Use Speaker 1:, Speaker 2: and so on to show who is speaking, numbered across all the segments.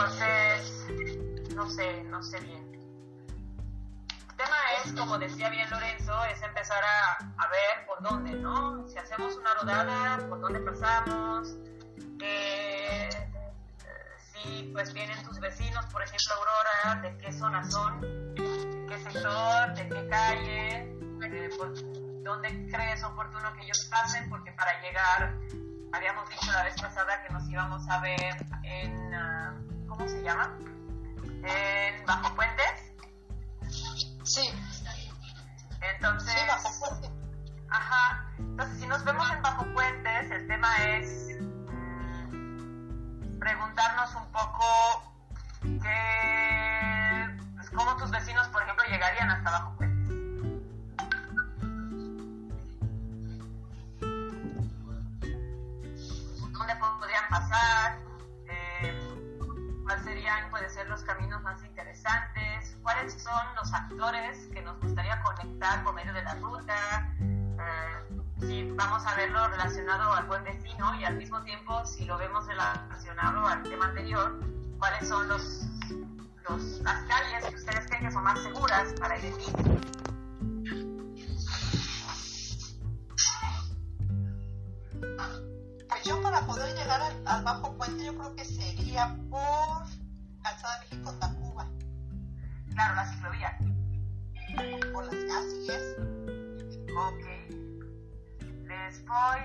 Speaker 1: Entonces, no sé, no sé bien. El tema es, como decía bien Lorenzo, es empezar a, a ver por dónde, ¿no? Si hacemos una rodada, por dónde pasamos, eh, eh, si pues vienen tus vecinos, por ejemplo Aurora, de qué zona son, de qué sector, de qué calle, eh, por dónde crees oportuno que ellos pasen, porque para llegar habíamos dicho la vez pasada que nos íbamos a ver en, uh, ¿cómo se llama? En Bajo Puentes.
Speaker 2: Sí,
Speaker 1: Entonces,
Speaker 2: sí, bajo puente.
Speaker 1: Ajá. Entonces, si nos vemos en Bajo Puentes, el tema es mm, preguntarnos un poco que, pues, cómo tus vecinos, por ejemplo, llegarían hasta Bajo Puentes. ¿Cuáles serían, puede ser, los caminos más interesantes? ¿Cuáles son los actores que nos gustaría conectar por medio de la ruta? Eh, si vamos a verlo relacionado al buen vecino y al mismo tiempo si lo vemos relacionado al tema anterior, cuáles son los, los las calles que ustedes creen que son más seguras para ir.
Speaker 2: Pues yo para poder llegar al, al bajo puente yo creo que sería por Calzada México-Tacuba,
Speaker 1: Claro, la ciclovía.
Speaker 2: por las calles.
Speaker 1: Ok. Les voy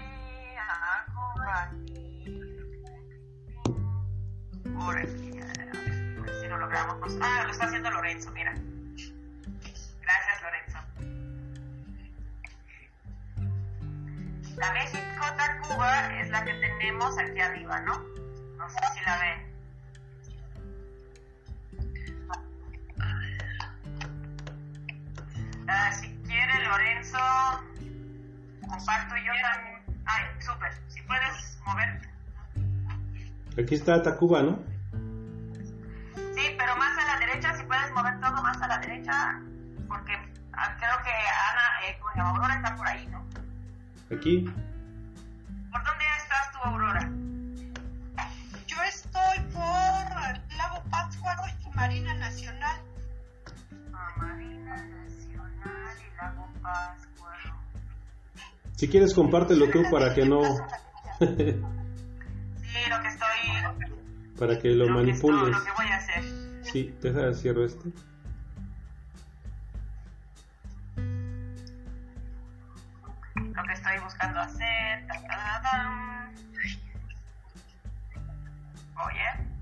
Speaker 1: a compartir por aquí. A si lo logramos. Ah, lo está haciendo Lorenzo, mira. Gracias, Lorenzo. La México Tacuba es la que tenemos aquí arriba, ¿no? No sé si la ven. Lorenzo, comparto yo también. Ay, súper. Si puedes moverte.
Speaker 3: Aquí está Tacuba, ¿no?
Speaker 1: Sí, pero más a la derecha, si puedes mover todo más a la derecha, porque creo que Ana, eh, Aurora está por ahí, ¿no?
Speaker 3: Aquí. Si quieres, compártelo tú para que no.
Speaker 1: Sí, lo que estoy...
Speaker 3: para que lo
Speaker 1: que
Speaker 3: manipules.
Speaker 1: estoy- lo que voy a hacer.
Speaker 3: Sí, deja cierro este.
Speaker 1: Lo que estoy buscando hacer. ta, ta, ta, ta. Oye.